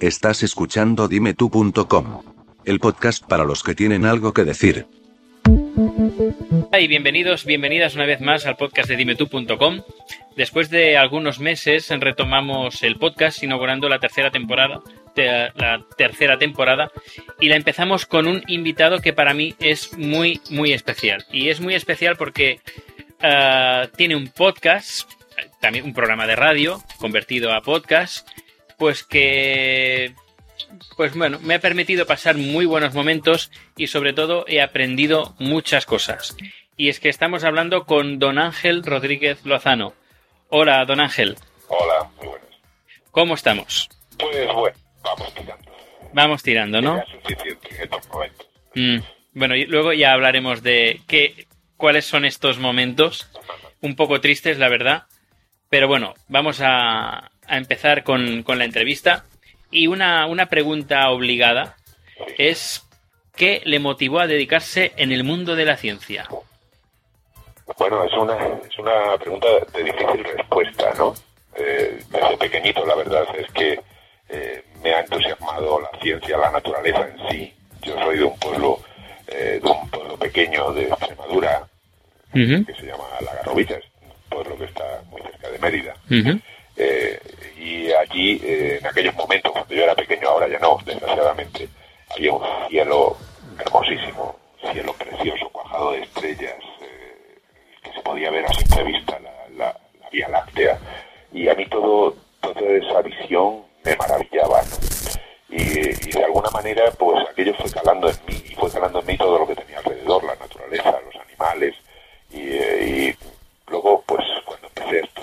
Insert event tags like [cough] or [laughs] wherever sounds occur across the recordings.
Estás escuchando dimetú.com. El podcast para los que tienen algo que decir. Y bienvenidos, bienvenidas una vez más al podcast de dimetú.com. Después de algunos meses retomamos el podcast inaugurando la tercera temporada, la tercera temporada y la empezamos con un invitado que para mí es muy muy especial y es muy especial porque uh, tiene un podcast, también un programa de radio convertido a podcast, pues que pues bueno, me ha permitido pasar muy buenos momentos y sobre todo he aprendido muchas cosas. Y es que estamos hablando con don Ángel Rodríguez Lozano. Hola, don Ángel. Hola, muy buenas. ¿Cómo estamos? Pues bueno, vamos tirando. Vamos tirando, ¿no? Ya es suficiente en estos momentos. Mm, bueno, y luego ya hablaremos de qué, cuáles son estos momentos. Un poco tristes, la verdad. Pero bueno, vamos a, a empezar con, con la entrevista. Y una, una pregunta obligada es ¿qué le motivó a dedicarse en el mundo de la ciencia? Bueno, es una, es una pregunta de difícil respuesta, ¿no? Eh, desde pequeñito, la verdad es que eh, me ha entusiasmado la ciencia, la naturaleza en sí. Yo soy de un pueblo, eh, de un pueblo pequeño de Extremadura, que se llama La Garrovilla, es un pueblo que está muy cerca de Mérida. ujú, Eh, y allí, eh, en aquellos momentos, cuando yo era pequeño, ahora ya no, desgraciadamente, había un cielo hermosísimo, cielo precioso, cuajado de estrellas, eh, que se podía ver a simple vista la, la- la Vía Láctea. Y a mí todo, toda esa visión me maravillaba. Y, y de alguna manera, pues aquello fue calando en mí, y fue calando en mí todo lo que tenía alrededor, la naturaleza, los animales, y, eh, luego, pues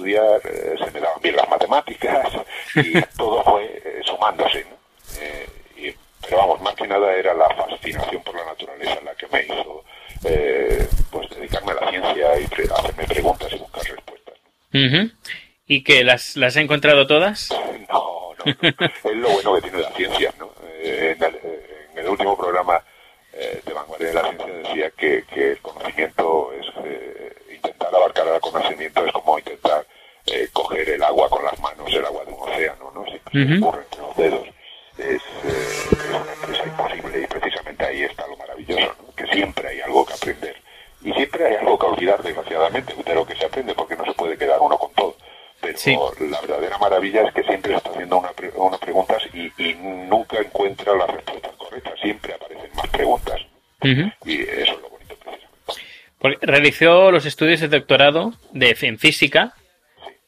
estudiar, eh, se me daban bien las matemáticas, y [laughs] todo fue eh, sumándose, ¿no? Eh, y- pero vamos, más que nada era la fascinación por la naturaleza la que me hizo, eh, pues dedicarme a la ciencia y pre- hacerme preguntas y buscar respuestas. ¿Y que las, las he encontrado todas? [laughs] No, no, no. es lo bueno que tiene la ciencia, ¿no? Eh, en, el, en el último programa eh, de Vanguardia de la Ciencia decía que, que el conocimiento es eh, intentar abarcar el conocimiento es como intentar eh, coger el agua con las manos, el agua de un se entre los dedos es, eh, es una empresa imposible y precisamente ahí está lo maravilloso, ¿no? Que siempre hay algo que aprender y siempre hay algo que olvidar, desgraciadamente, de lo que se aprende porque no se puede quedar uno con todo. Pero Sí. la verdadera maravilla es que siempre está haciendo una pre- unas preguntas y, y nunca encuentra las respuestas correctas. Siempre aparecen más preguntas. Ujú. Y eso es lo bonito, precisamente. Porque realizó los estudios de doctorado de, en física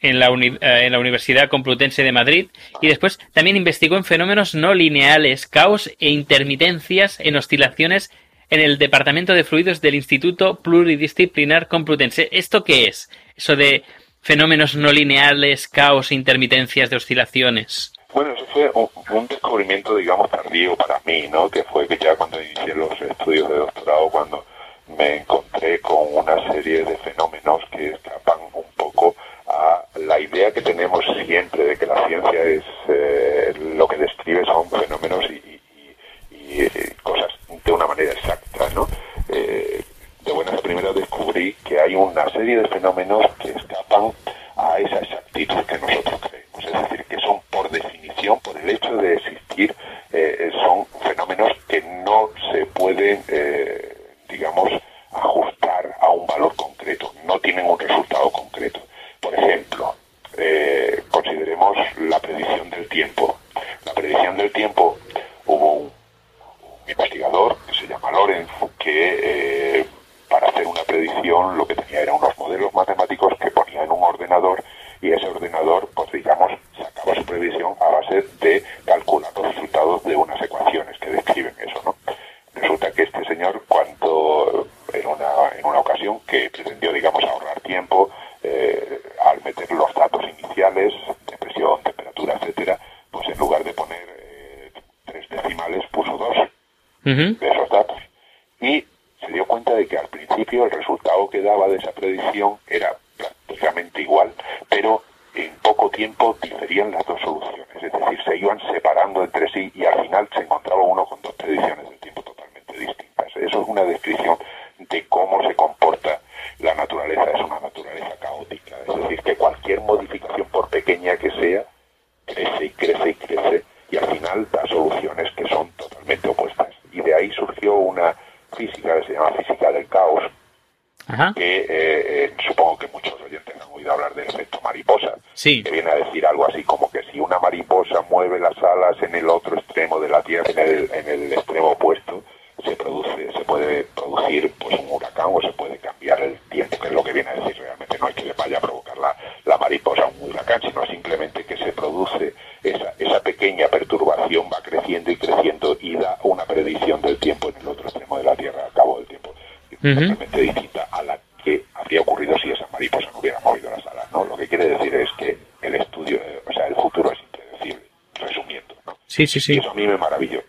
en la, uni- eh, en la Universidad Complutense de Madrid y después también investigó en fenómenos no lineales, caos e intermitencias en oscilaciones en el Departamento de Fluidos del Instituto Pluridisciplinar Complutense. ¿Esto qué es? Eso de fenómenos no lineales, caos e intermitencias de oscilaciones. Bueno, eso fue un, descubrimiento, digamos, tardío para mí, ¿no? Que fue que ya cuando inicié los estudios de doctorado, cuando me encontré con una serie de fenómenos que escapan un la idea que tenemos siempre de que la ciencia es eh, lo que describe son fenómenos y, eh, cosas de una manera exacta, ¿no? Eh, de buenas primeras descubrí que hay una serie de fenómenos que escapan a esa exactitud que nosotros creemos. Es decir, que son por definición, por el hecho de existir, eh, son fenómenos que no se pueden, eh, digamos, ajustar a un valor concreto, no tienen un resultado concreto. Por ejemplo, eh, consideremos la predicción del tiempo. una descripción de cómo se comporta la naturaleza. Es una naturaleza caótica, es decir, que cualquier modificación, por pequeña que sea, crece y crece y crece y al final da soluciones que son totalmente opuestas. Y de ahí surgió una física que se llama física del caos, que eh, eh, supongo que muchos oyentes han oído hablar del efecto mariposa, que viene a decir algo así como que si una mariposa mueve las alas en el tiempo, totalmente distinta a la que habría ocurrido si esa mariposa no hubiera movido las alas. ¿no? Lo que quiere decir es que el estudio, eh, o sea, el futuro es impredecible, resumiendo. ¿no? Sí, sí, sí. Y eso a mí me maravilló.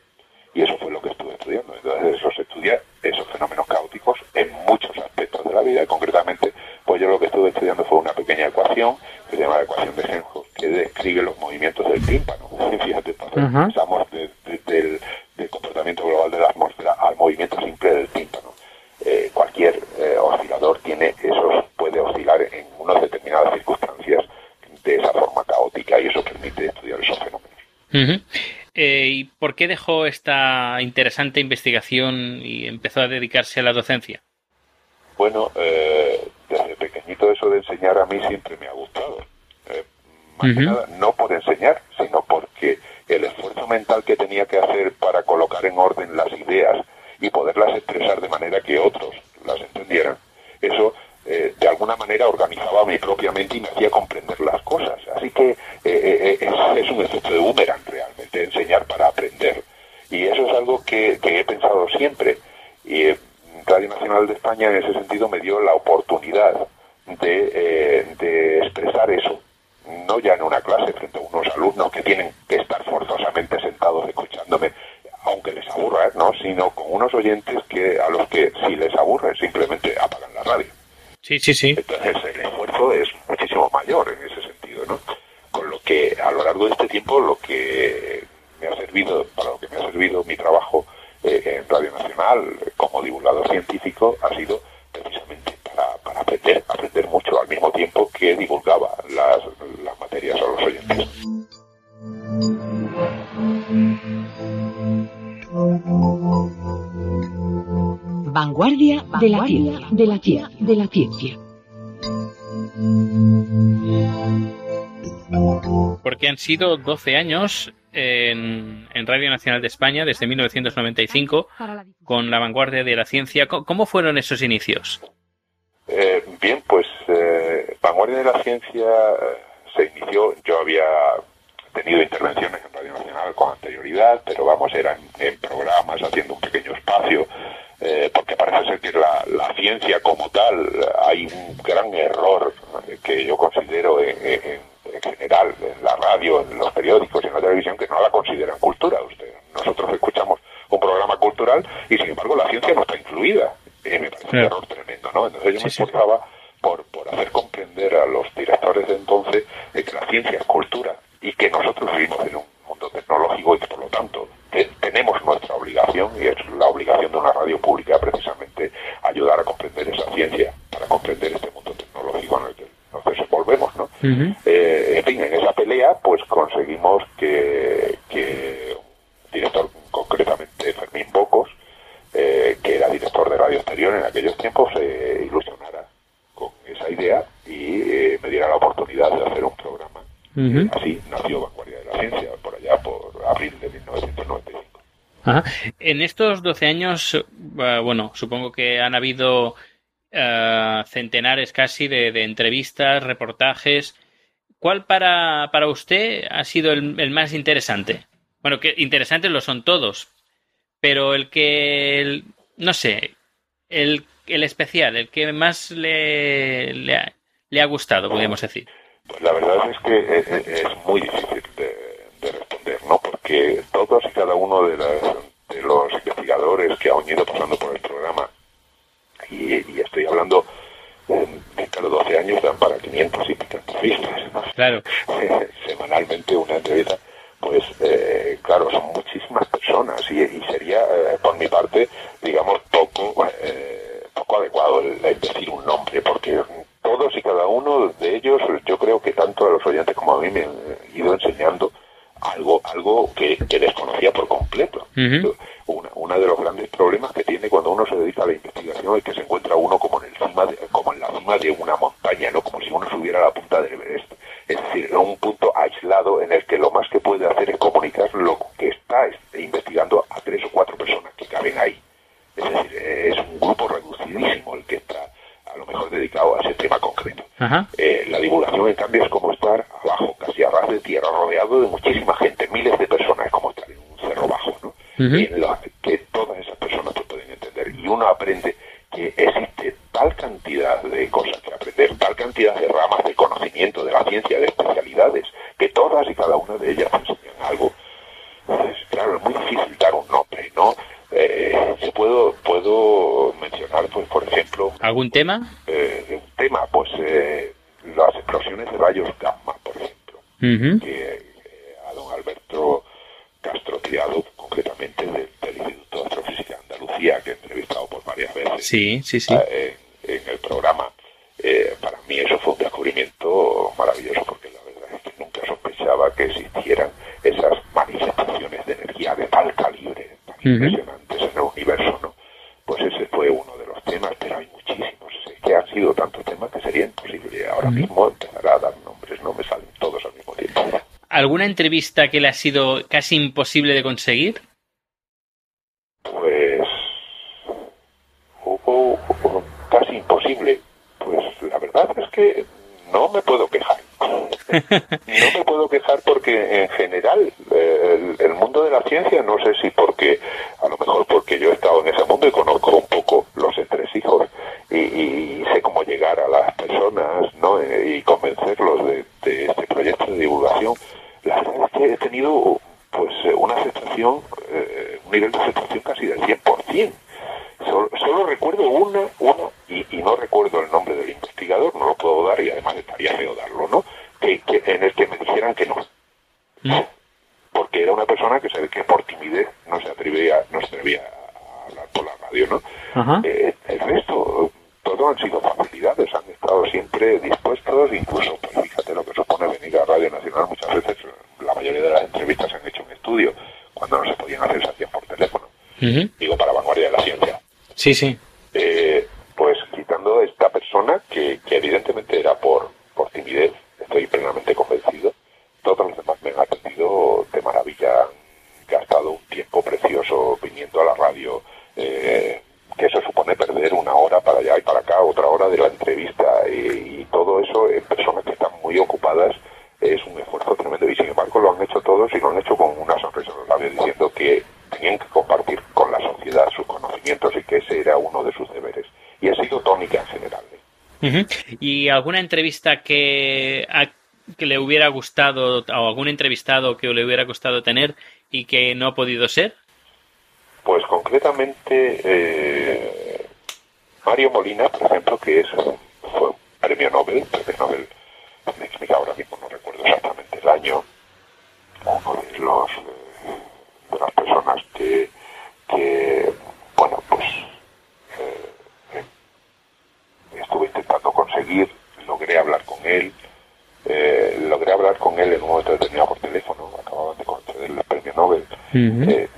Y eso fue lo que estuve estudiando. Entonces eso se estudia esos fenómenos caóticos en muchos aspectos de la vida. Y concretamente, pues yo lo que estuve estudiando fue una pequeña ecuación que se llama la ecuación de Helmholtz, que describe los movimientos del tímpano. Fíjate, pasamos de, de, del, del, comportamiento global de la atmósfera al movimiento simple del tímpano. Eh, cualquier eh, oscilador tiene esos, puede oscilar en unas determinadas circunstancias de esa forma caótica y eso permite estudiar esos fenómenos. Uh -huh. Eh, ¿Y por qué dejó esta interesante investigación y empezó a dedicarse a la docencia? Bueno, eh, desde pequeñito eso de enseñar a mí siempre me ha gustado. Eh, más uh -huh. que nada, no por enseñar, sino porque el esfuerzo mental que tenía que hacer para colocar en orden las ideas y poderlas expresar de manera que otros las entendieran, eso eh, de alguna manera organizaba mi propia mente y me hacía comprender las cosas. Así que eh, es, es, un efecto de boomerang realmente, enseñar para aprender. Y eso es algo que, que he pensado siempre. Y eh, Radio Nacional de España en ese sentido me dio la oportunidad de, de expresar eso. No ya en una clase frente a unos alumnos que tienen que estar forzosamente sentados escuchándome, aunque les aburra, ¿no? sino con unos oyentes que a los que si les aburre simplemente apagan la radio. Sí, sí, sí. Entonces el esfuerzo es muchísimo mayor en ese sentido, ¿no? Con lo que a lo largo de este tiempo lo que servido, para lo que me ha servido mi trabajo eh, en Radio Nacional como divulgador científico ha sido precisamente para, para aprender, aprender mucho al mismo tiempo que divulgaba las, las materias a los oyentes. Vanguardia, de, la ciencia, de la ciencia, de la ciencia. Porque han sido 12 años en, en, Radio Nacional de España desde 1995 con la vanguardia de la ciencia. ¿Cómo fueron esos inicios? Eh, bien, pues eh, Vanguardia de la Ciencia eh, se inició, yo había tenido intervenciones en Radio Nacional con anterioridad, pero vamos, eran en programas haciendo un pequeño espacio eh, porque parece ser que la, la, ciencia como tal, hay un gran error que yo considero en, en, en, general en la radio, en los periódicos y en la televisión, que no la consideran cultura. Usted, nosotros escuchamos un programa cultural y sin embargo la ciencia no está incluida. Eh, me parece un error tremendo, ¿no? Entonces yo me sí, esforzaba por, por hacer comprender a los directores de entonces de que la ciencia es cultura y que nosotros vivimos en un mundo tecnológico y que por lo tanto tenemos nuestra obligación y es la obligación de una radio pública precisamente ayudar a comprender esa ciencia para comprender este mundo tecnológico en el que nos desenvolvemos, ¿no? Uh -huh. eh, en fin, en esa pelea pues conseguimos que, que un director, concretamente Fermín Bocos, eh, que era director de Radio Exterior en aquellos tiempos, se ilusionara con esa idea y eh, me diera la oportunidad de hacer un programa. Uh -huh. Así nació Vanguardia de la Ciencia, por allá por abril de 1995. Ajá. En estos 12 años, bueno, supongo que han habido uh, centenares casi de, entrevistas, reportajes. ¿Cuál para, para usted ha sido el, más interesante? Bueno, que interesantes lo son todos, pero el que, no sé, el, el especial, el que más le, le, ha, le ha gustado, podríamos decir. Pues la verdad es que es, es muy difícil de, de, responder, ¿no? Porque todos y cada uno de, las, de, los investigadores que han ido pasando por el programa, y, y estoy hablando de cada 12 años, dan para 500 y pico entrevistas. Claro. [laughs] Semanalmente una entrevista, pues eh, claro, son muchísimas personas y, y sería, eh, por mi parte, digamos, poco, eh, poco adecuado el, el decir un nombre, porque todos y cada uno de ellos, yo creo que tanto a los oyentes como a mí me han ido enseñando algo algo que, que desconocía por completo. Uh -huh. Una, de los grandes problemas que tiene cuando uno se dedica a la investigación es que se encuentra uno como en el cima de, cima de una montaña, ¿no? Como si uno subiera a la punta del Everest. Es decir, en un punto aislado en el que lo más que puede hacer es comunicar lo que está este, investigando a tres o cuatro personas que caben ahí. Es decir, es un grupo reducidísimo el que está a lo mejor dedicado a ese tema concreto. Eh, la divulgación, en cambio, es como estar abajo, casi a ras de tierra, rodeado de muchísima gente, miles de personas, es como estar en un cerro que todas esas personas te pueden entender. Y uno aprende que existe tal cantidad de cosas que aprender, tal cantidad de ramas de conocimiento de la ciencia, de especialidades, que todas y cada una de ellas enseñan algo. Entonces, claro, es muy difícil dar un nombre, ¿no? Eh, se puedo puedo mencionar, pues, por ejemplo... ¿Algún tema? Eh, un tema, pues, eh, las explosiones de rayos gamma, por ejemplo, que eh, a don Alberto Castro Tirado, concretamente del, Instituto de Astrofísica de Andalucía, que he entrevistado por varias veces sí, sí, sí. En, en, el programa, para mí eso fue un descubrimiento maravilloso, porque la verdad es que nunca sospechaba que existieran esas manifestaciones de energía de tal calibre, tan impresionantes en el universo, ¿no? Pues ese fue uno de los temas, pero hay muchísimos, es que han sido tantos temas que sería imposible ahora mismo empezar a dar nombres, no me salen todos al mismo tiempo. ¿Alguna entrevista que le ha sido casi imposible de conseguir? Pues hubo, hubo casi imposible. Pues la verdad es que no me puedo quejar. [laughs] no me puedo quejar porque en general eh, el, el, mundo de la ciencia, no sé si porque, a lo mejor porque yo he estado en ese mundo y conozco un poco los entresijos y, y sé cómo llegar a las personas ¿no? Y convencerlos de, de, este proyecto de divulgación, la verdad es que he tenido pues una aceptación, eh, un nivel de aceptación casi del 100%. Solo, solo recuerdo una, una y, y, no recuerdo el nombre del investigador, no lo puedo dar y además estaría feo darlo, ¿no? Que, que en el que me dijeran que no. ¿Mm? Porque era una persona que se ve que por timidez no se atrevía, no se atrevía a hablar por la radio, ¿no? Ajá. Eh, el resto, todo han sido facilidades, han estado siempre dispuestos, incluso, pues fíjate lo que supone venir a Radio Nacional, muchas veces la mayoría de las entrevistas se han hecho en estudio, cuando no se podían hacer, se hacían por teléfono. Uh -huh. Digo, para vanguardia de la ciencia. Sí, sí. Eh, pues quitando esta persona que, que evidentemente era por, por timidez, estoy plenamente convencido, todos los demás me han atendido de maravilla, han gastado un tiempo precioso viniendo a la radio, eh, que eso supone perder una hora para allá y para acá, otra hora de la entrevista, y, y todo eso en personas que están muy ocupadas es un esfuerzo tremendo y sin embargo lo han hecho todos y lo han hecho con una sonrisa en los labios diciendo que tenían que compartir con la sociedad sus conocimientos y que ese era uno de sus deberes. Y ha sido tónica en general. Uh -huh. ¿Y alguna entrevista que, que le hubiera gustado, o algún entrevistado que le hubiera gustado tener y que no ha podido ser? Pues concretamente eh, Mario Molina, por ejemplo, que es fue un premio Nobel, premio Nobel me explica ahora mismo, no recuerdo exactamente el año, uno de los de las personas que, que bueno, pues eh, estuve logré hablar con él, eh, logré hablar con él en un momento determinado por teléfono, acababan de conceder el premio Nobel, uh -huh. eh,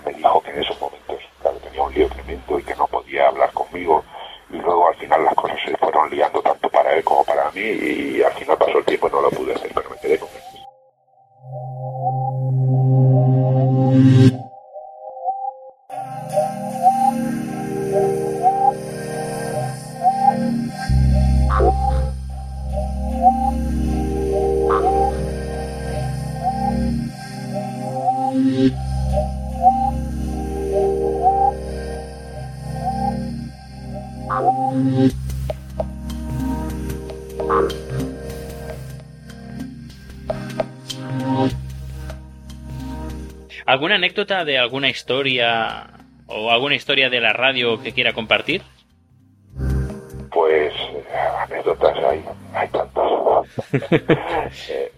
anécdota de alguna historia o alguna historia de la radio que quiera compartir? Pues anécdotas hay, hay tantas. [laughs] eh,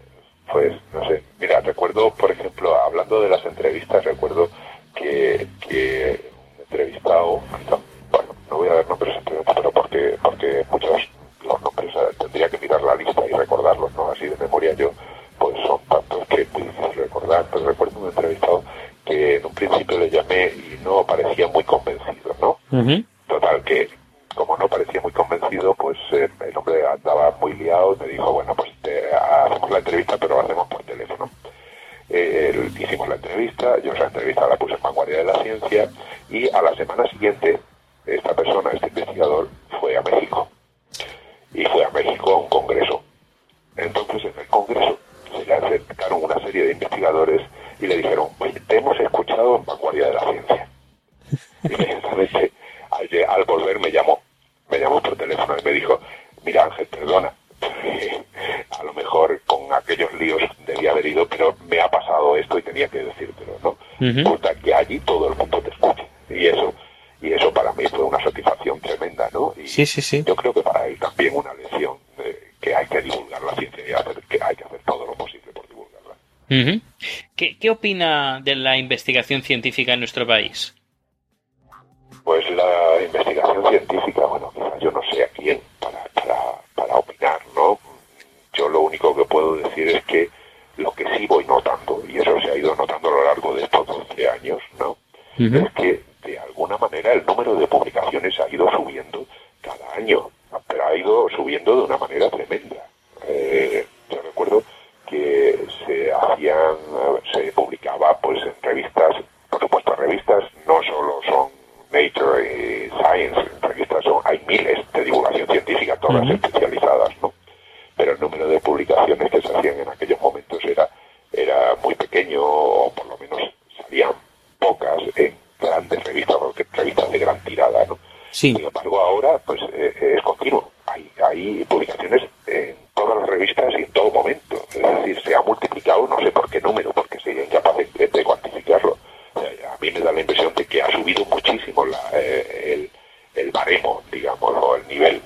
pues no sé, mira, recuerdo, por ejemplo, hablando de las entrevistas, recuerdo que, que un entrevistado, bueno, no voy a dar nombres pero porque, porque muchos los nombres tendría que mirar la lista y recordarlos, ¿no? Así de memoria yo, pues son tantos que es muy difícil recordar, pero recuerdo un entrevistado que en un principio le llamé y no parecía muy convencido, ¿no? Total, que como no parecía muy convencido, pues eh, el hombre andaba muy liado, me dijo, bueno, pues te, hacemos la entrevista, pero la hacemos por teléfono. Eh, hicimos la entrevista, yo esa entrevista la puse en Vanguardia de la Ciencia y a la semana siguiente esta persona, este investigador, fue a México. Y fue a México a un congreso. Entonces en el congreso se le acercaron una serie de investigadores y le dijeron, oye, te hemos escuchado en Vanguardia de la Ciencia. Y inmediatamente al, al volver me llamó, me llamó por teléfono y me dijo, mira Ángel, perdona, [laughs] a lo mejor con aquellos líos debía haber ido, pero me ha pasado esto y tenía que decírtelo, ¿no? Resulta que allí todo el mundo te escucha. Y eso, y eso para mí fue una satisfacción tremenda, ¿no? Y sí, sí, sí. Yo creo que para él también una lección de que hay que divulgar la ciencia y hacer, que hay que hacer todo lo posible por divulgarla. ¿Qué, ¿Qué opina de la investigación científica en nuestro país? Pues la investigación científica, bueno, quizás yo no sé a quién para, para, para opinar, ¿no? Yo lo único que puedo decir es que lo que sí voy notando, y eso se ha ido notando a lo largo de estos 12 años, ¿no? Es que de alguna manera el número de publicaciones ha ido subiendo cada año, pero ha ido subiendo de una manera tremenda. Eh, yo recuerdo que se hacían, se publicaba pues en revistas, por supuesto revistas no solo son Nature y Science, revistas son, hay miles de divulgación científica, todas especializadas, ¿no? Pero el número de publicaciones que se hacían en aquellos momentos era, era muy pequeño, o por lo menos salían pocas en grandes revistas, porque revistas de gran tirada, ¿no? Sí embargo, ahora, pues, eh, es continuo. Hay, hay publicaciones en todas las revistas y en todo momento. Es decir, se ha multiplicado, no sé por qué número, porque sería incapaz de, de cuantificarlo. A mí me da la impresión de que ha subido muchísimo la, eh, el, el, baremo, digamos, o el nivel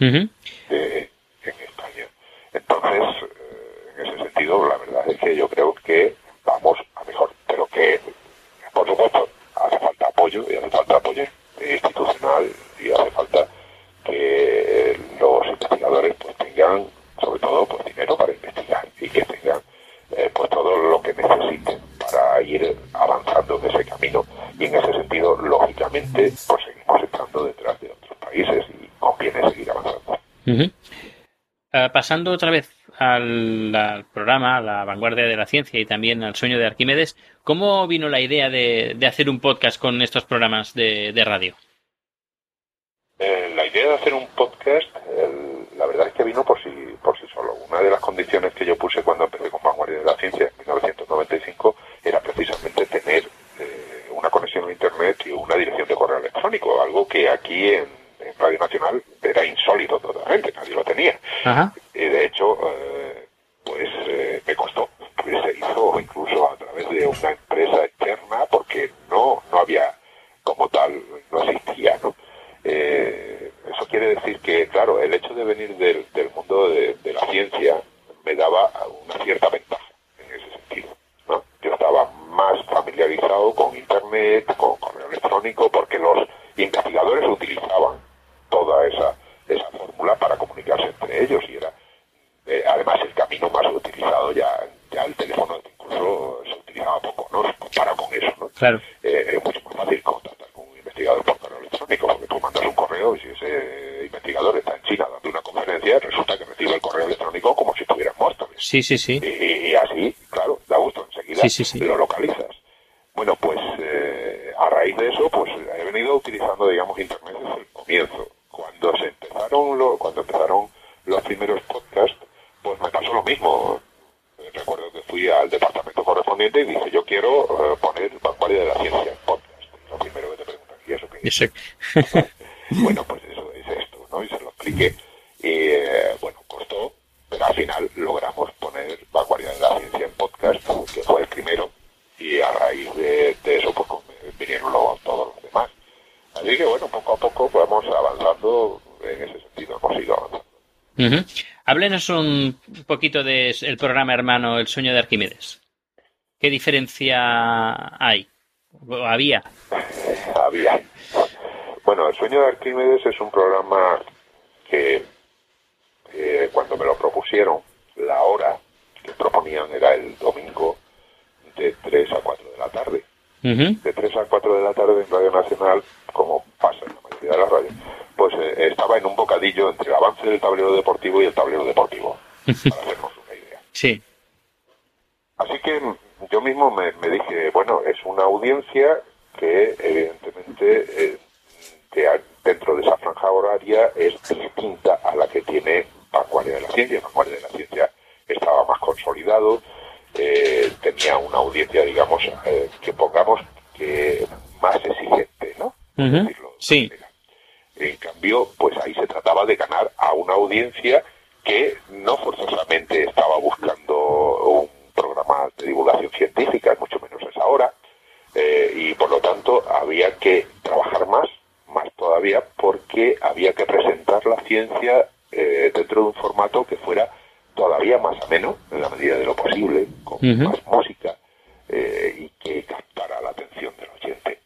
uh -huh. de, en España. Entonces, eh, en ese sentido, la verdad es que yo creo que vamos a mejor, pero que, por supuesto, hace falta apoyo y hace falta apoyo institucional y hace falta que los investigadores pues tengan, sobre todo, pues dinero para investigar y que tengan eh, pues todo para ir avanzando en ese camino y en ese sentido lógicamente pues seguimos estando detrás de otros países y conviene seguir avanzando uh -huh. uh, pasando otra vez al, al, programa, a la vanguardia de la ciencia y también al sueño de Arquímedes, ¿cómo vino la idea de, de hacer un podcast con estos programas de, de radio? Eh, la idea de hacer un podcast, el, la verdad es que vino por sí, por sí solo. Una de las condiciones que yo puse cuando empecé con Vanguardia de la Ciencia en 1995 era precisamente tener eh, una conexión a Internet y una dirección de correo electrónico, algo que aquí en, en Radio Nacional era insólito totalmente, nadie lo tenía. Ajá. Y de hecho, eh, pues me costó. Pues se hizo incluso a través de una empresa externa porque no, no había como tal, no existía, ¿no? Eh, eso quiere decir que, claro, el hecho de venir del, del mundo de, de, la ciencia me daba una cierta ventaja en ese sentido. ¿no? Yo estaba más familiarizado con correo electrónico, porque los investigadores utilizaban toda esa, esa fórmula para comunicarse entre ellos y era, eh, además, el camino más utilizado ya, ya el teléfono incluso se utilizaba poco, ¿no? Comparado con eso, ¿no? Claro. Eh, es mucho más fácil contactar con un investigador por correo electrónico, porque tú mandas un correo y si ese investigador está en China dando una conferencia, resulta que recibe el correo electrónico como si estuviera en Móstoles. Sí, sí, sí. Y, y, así, claro, da gusto, enseguida sí, sí, sí. lo localizas. Bueno, pues eh, a raíz de eso, pues he venido utilizando, digamos, Internet desde el comienzo. Cuando se empezaron, lo, cuando empezaron los primeros podcasts, pues me pasó lo mismo. Recuerdo que fui al departamento correspondiente y dije, yo quiero uh, poner vanguardia de la ciencia en podcast. Lo primero que te preguntan, ¿y eso qué es? Bueno, pues eso es esto, ¿no? Y se lo expliqué. Y eh, bueno, costó, pero al final logramos poner vanguardia de la ciencia en podcast, que fue el primero. Y a raíz de, de eso, pues vinieron luego todos los demás. Así que bueno, poco a poco vamos avanzando en ese sentido, hemos ido avanzando. Uh -huh. Háblenos un poquito del de programa hermano El sueño de Arquímedes. ¿Qué diferencia hay? ¿O había? Había. Bueno, El sueño de Arquímedes es un programa que eh, cuando me lo propusieron, la hora que proponían era el domingo de 3 a 4 de la tarde. Uh -huh. De 3 a 4 de la tarde en Radio Nacional, como la de las radios, pues eh, estaba en un bocadillo entre el avance del tablero deportivo y el tablero deportivo, para [laughs] hacernos una idea. Sí. Así que yo mismo me, me dije, bueno, es una audiencia que evidentemente eh, de- dentro de esa franja horaria es distinta a la que tiene Vanguardia de la Ciencia. Vanguardia de la Ciencia estaba más consolidado, eh, tenía una audiencia, digamos, eh, que pongamos que más exigente, ¿no? Decirlo Sí. manera. En cambio, pues ahí se trataba de ganar a una audiencia que no forzosamente estaba buscando un programa de divulgación científica, mucho menos es ahora, eh, y por lo tanto había que trabajar más, más todavía, porque había que presentar la ciencia eh, dentro de un formato que fuera todavía más ameno, en la medida de lo posible, con más música, eh, y que captara la atención del oyente.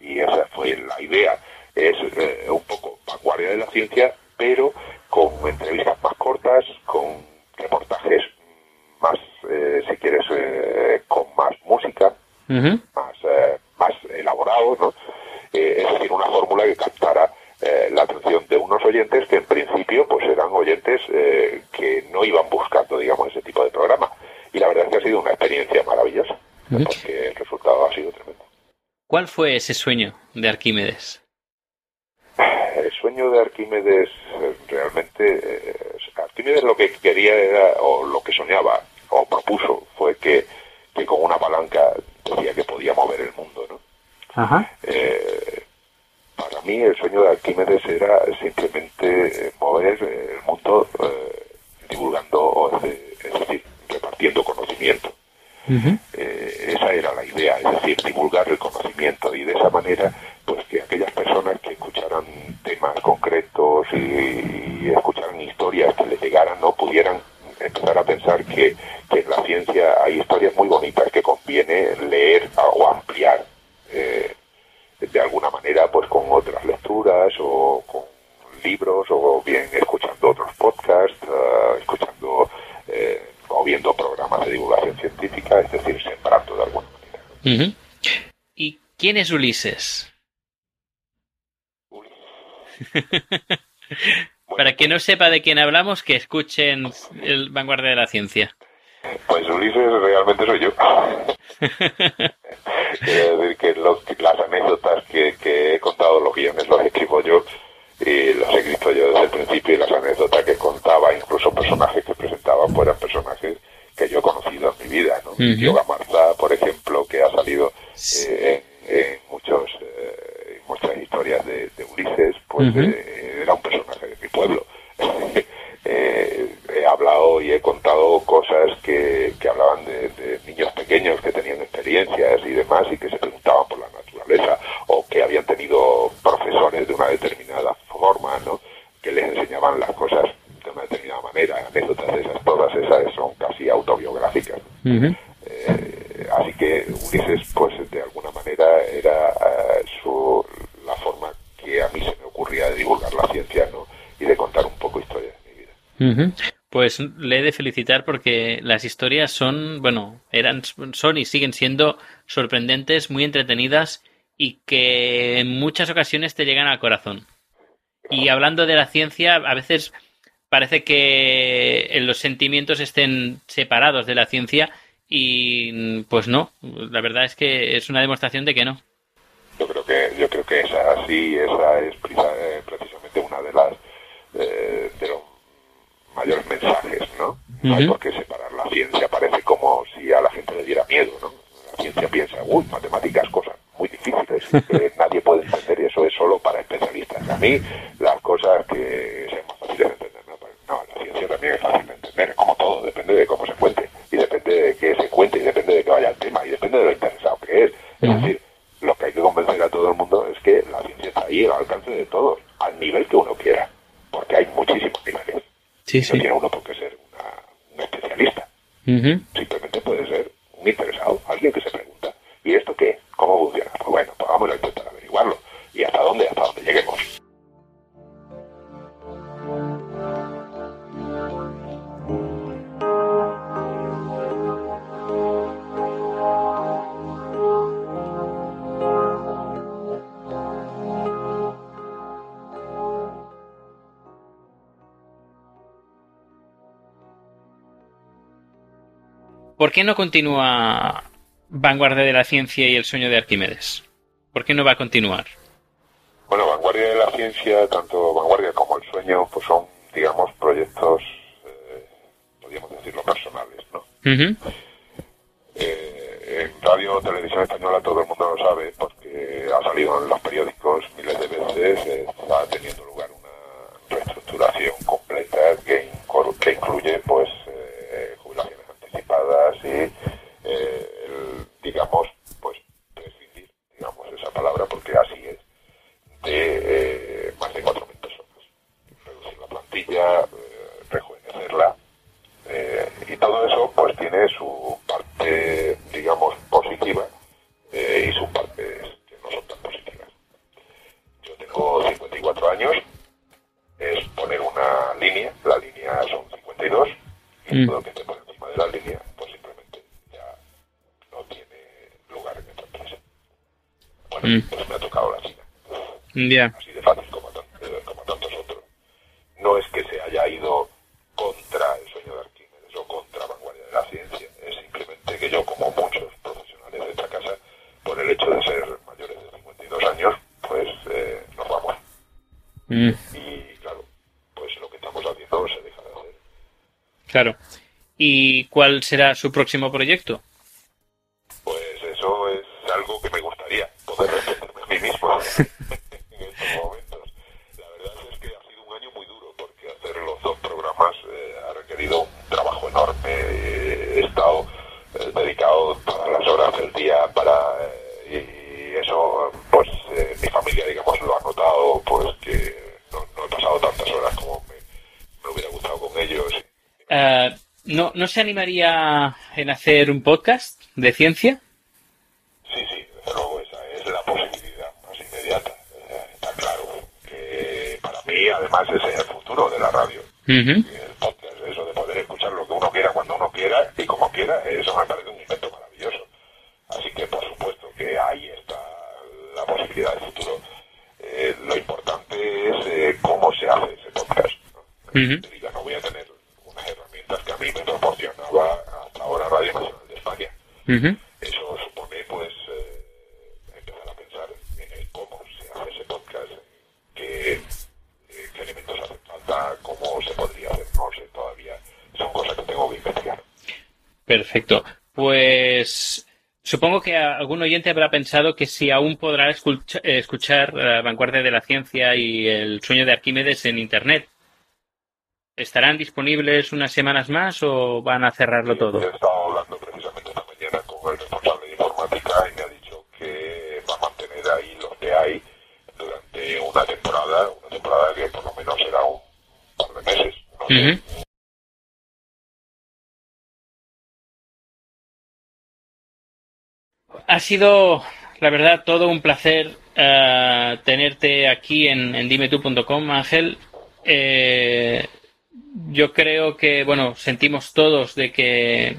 Y esa fue la idea. Es eh, un poco vanguardia de la ciencia, pero con entrevistas más cortas, con reportajes más, eh, si quieres, eh, con más música, Ujú. más, eh, más elaborado, ¿no? Eh, es decir, una fórmula que captara eh, la atención de unos oyentes que en principio pues eran oyentes eh, que no iban buscando, digamos, ese tipo de programa. Y la verdad es que ha sido una experiencia maravillosa, porque el resultado ha sido tremendo. ¿Cuál fue ese sueño de Arquímedes? El sueño de Arquímedes eh, realmente, eh, Arquímedes lo que quería era, o lo que soñaba, o propuso, fue que, que con una palanca decía que podía mover el mundo, ¿no? Ajá. Mí el sueño de Arquímedes era simplemente eh, mover eh, el mundo eh, divulgando, o es de- es decir, repartiendo conocimiento. Eh, esa era la idea, es decir, divulgar el conocimiento y de esa manera, pues que aquellas personas que escucharan temas concretos y, y escucharan historias que les llegaran, no pudieran empezar a pensar que, que en la ciencia hay historias muy bonitas que conviene leer a- o ampliar eh, de alguna manera, pues con otras o con libros o bien escuchando otros podcasts, ah, escuchando eh, o viendo programas de divulgación científica, es decir, sembrando de alguna manera. ¿Y quién es Ulises? [laughs] Para que no sepa de quién hablamos, que escuchen el Vanguardia de la Ciencia. Pues Ulises realmente soy yo. [laughs] Quiero decir que, lo- que las anécdotas que, que he contado, los guiones los escribo yo y los he escrito yo desde el principio y las anécdotas que contaba, incluso personajes que presentaba, pues eran personajes que yo he conocido en mi vida. ¿no? Yoga Marza, por ejemplo, que ha salido eh, en, en muchos, eh, muchas historias de, de Ulises, pues eh, era un personaje de mi pueblo. [laughs] Eh, he hablado y he contado cosas que, que hablaban de, de niños pequeños que tenían experiencias y demás y que se preguntaban por la naturaleza o que habían tenido profesores de una determinada forma, ¿no? Que les enseñaban las cosas de una determinada manera. Anécdotas de esas, todas esas son casi autobiográficas. Eh, así que Ulises, pues de alguna manera era eh, su, la forma que a mí se me ocurría de divulgar la ciencia, ¿no? Y de contar un poco historia de mi vida. Ujú. Pues le he de felicitar porque las historias son, bueno, eran, son y siguen siendo sorprendentes, muy entretenidas y que en muchas ocasiones te llegan al corazón. Y hablando de la ciencia, a veces parece que los sentimientos estén separados de la ciencia y pues no, la verdad es que es una demostración de que no. Yo creo que yo creo que esa así, esa es eh, precisamente una de las eh, mayores mensajes, ¿no? No hay por qué separar la ciencia, parece como si a la gente le diera miedo, ¿no? La ciencia piensa, uy, matemáticas, cosas muy difíciles, que [laughs] nadie puede entender y eso es solo para especialistas. A mí, las cosas que sean más fáciles de entender, ¿no? Pues, no, la ciencia también es fácil de entender, como todo, depende de cómo se cuente, y depende de qué se cuente, y depende de que vaya el tema, y depende de lo interesado que es. Es Ujú. decir, lo que hay que convencer a todo el mundo es que la ciencia está ahí al alcance de todos, al nivel que uno quiera, porque hay muchísimos Sí, tiene uno por qué ser una, un especialista, Ujú. simplemente no continúa Vanguardia de la Ciencia y el Sueño de Arquímedes? ¿Por qué no va a continuar? Bueno, Vanguardia de la Ciencia, tanto Vanguardia como el Sueño, pues son, digamos, proyectos, eh, podríamos decirlo, personales, ¿no? eh, en Radio Televisión Española todo el mundo lo sabe porque ha salido en los periódicos miles de veces, eh, está teniendo lugar una reestructuración completa que, que incluye pues anticipadas y eh, el, digamos pues prescindir, digamos esa palabra porque así es, de más de 4.000 personas. Reducir la plantilla, rejuvenecerla y todo eso pues tiene su parte, digamos, positiva eh, y sus partes que no son tan positivas. Yo tengo 54 años, es poner una línea, la línea son 52, y mm. todo lo que encima de la línea, pues simplemente ya no tiene lugar en esta empresa. Bueno, mm. pues me ha tocado la China. Yeah. Así de fácil como, como tantos otros. No es que se haya ido contra el sueño de Arquímedes o contra vanguardia de la ciencia. Es simplemente que yo, como muchos profesionales de esta casa, por el hecho de ser mayores de 52 años, pues eh, nos vamos. Mm. Y claro, pues lo que estamos haciendo se deja de hacer. Claro. ¿Y cuál será su próximo proyecto? Pues eso es algo que me gustaría, poder responderme a mí mismo. en estos momentos. La verdad es que ha sido un año muy duro porque hacer los dos programas eh, ha requerido un trabajo enorme. He estado eh, dedicado todas las horas del día para eh, y eso pues eh, mi familia digamos lo ha notado pues que no, no he pasado tantas horas como me, me hubiera gustado con ellos. Uh, ¿no, ¿No se animaría en hacer un podcast de ciencia? Sí, sí, desde luego esa es la posibilidad más inmediata. Está claro que para mí además ese es el futuro de la radio. Uh -huh. El podcast, eso de poder escuchar lo que uno quiera cuando uno quiera y como quiera, eso me parece un invento maravilloso. Así que por supuesto que ahí está la posibilidad del futuro. Eh, lo importante es eh, cómo se hace ese podcast. ¿no? Uh -huh. No voy a tener unas herramientas que a mí me proporcionaba hasta ahora Radio Nacional de España. Uh -huh. Eso supone pues eh, empezar a pensar en el cómo se hace ese podcast, qué, eh, qué elementos hacen falta, cómo se podría hacer, no sé todavía. Son cosas que tengo que investigar. Perfecto. Pues supongo que algún oyente habrá pensado que si aún podrá escucha, escuchar la vanguardia de la ciencia y el sueño de Arquímedes en Internet. ¿Estarán disponibles unas semanas más o van a cerrarlo Sí, todo? He estado hablando precisamente esta mañana con el responsable de informática y me ha dicho que va a mantener ahí lo que hay durante una temporada, una temporada que por lo menos será un par de meses. No sé. Uh -huh. Ha sido, la verdad, todo un placer uh, tenerte aquí en, en dimetú.com, Ángel. Eh, yo creo que, bueno, sentimos todos de que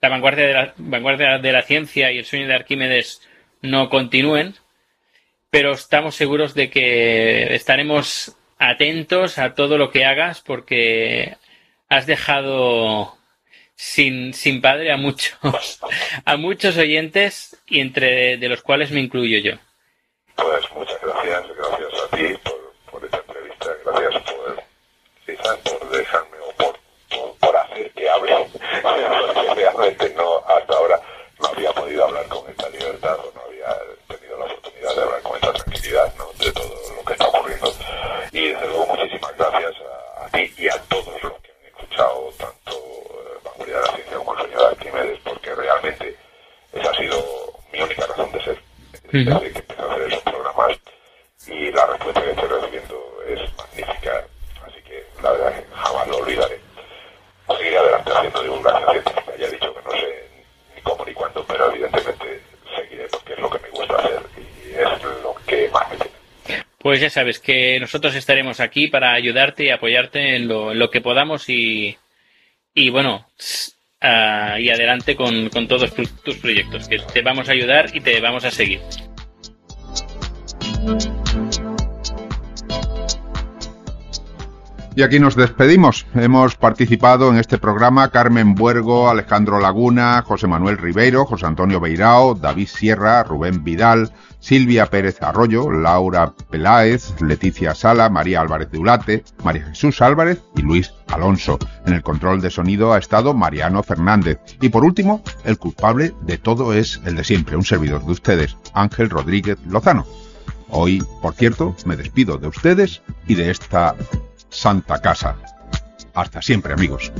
la vanguardia de la, vanguardia de la ciencia y el sueño de Arquímedes no continúen, pero estamos seguros de que estaremos atentos a todo lo que hagas porque has dejado sin, sin padre a muchos, [laughs] a muchos oyentes y entre de los cuales me incluyo yo. Pues muchas gracias, gracias a ti por, por esta entrevista, gracias quizás por dejarme o por, por, por hacer que hable, porque [laughs] realmente no, hasta ahora no había podido hablar con esta libertad o no había tenido la oportunidad de hablar con esta tranquilidad ¿no? de todo lo que está ocurriendo. Y desde luego muchísimas gracias a, a ti y a todos los que han escuchado tanto eh, Vanguardia de la Ciencia como el sueño de porque realmente esa ha sido mi única razón de ser empecé a hacer esos programas y la respuesta que estoy recibiendo es magnífica, así que la verdad que jamás lo olvidaré. Seguiré adelante haciendo divulgación científica, ya he dicho que no sé ni cómo ni cuándo, pero evidentemente seguiré porque es lo que me gusta hacer y es lo que más me tiene. Pues ya sabes que nosotros estaremos aquí para ayudarte y apoyarte en lo, que podamos y, bueno, y adelante con, todos tus, proyectos, te vamos a ayudar y te vamos a seguir. Y aquí nos despedimos. Hemos participado en este programa Carmen Buergo, Alejandro Laguna, José Manuel Ribeiro, José Antonio Beirao, David Sierra, Rubén Vidal, Silvia Pérez Arroyo, Laura Peláez, Leticia Sala, María Álvarez de Ulate, María Jesús Álvarez y Luis Alonso. En el control de sonido ha estado Mariano Fernández. Y por último, el culpable de todo es el de siempre, un servidor de ustedes, Ángel Rodríguez Lozano. Hoy, por cierto, me despido de ustedes y de esta Santa Casa. Hasta siempre, amigos.